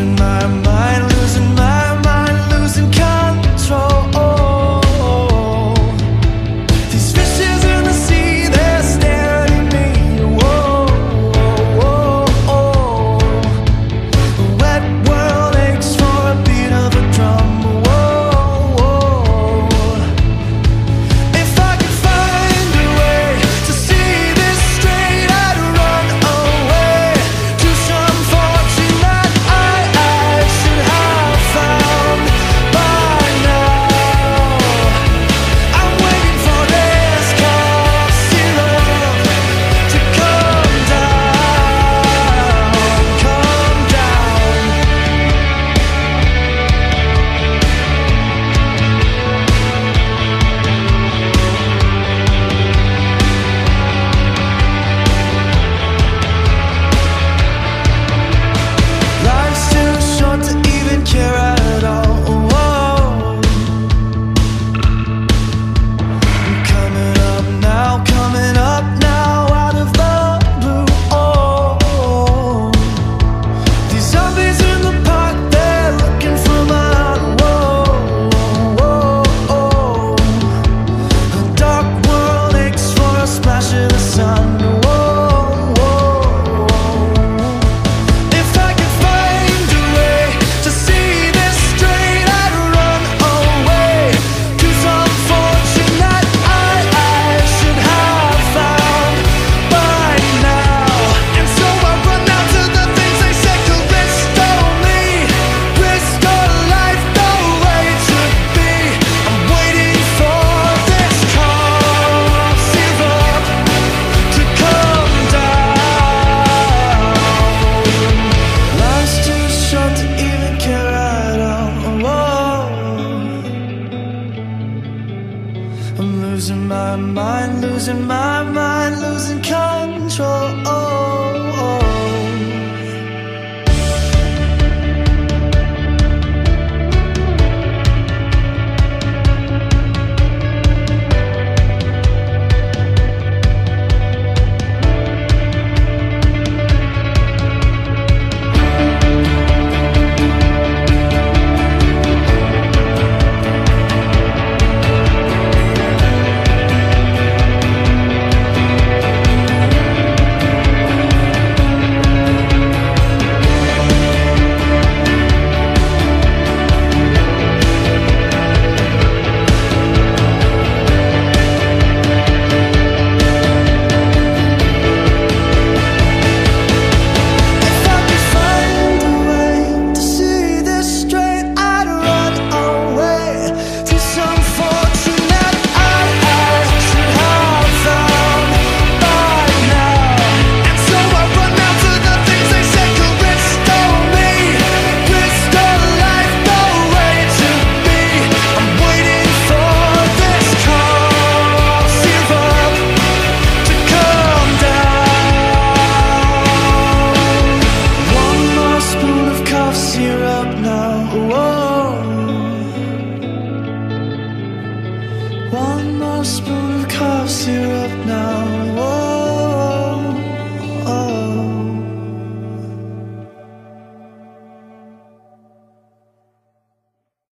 in my mind. I'm losing my mind, losing my mind, losing control.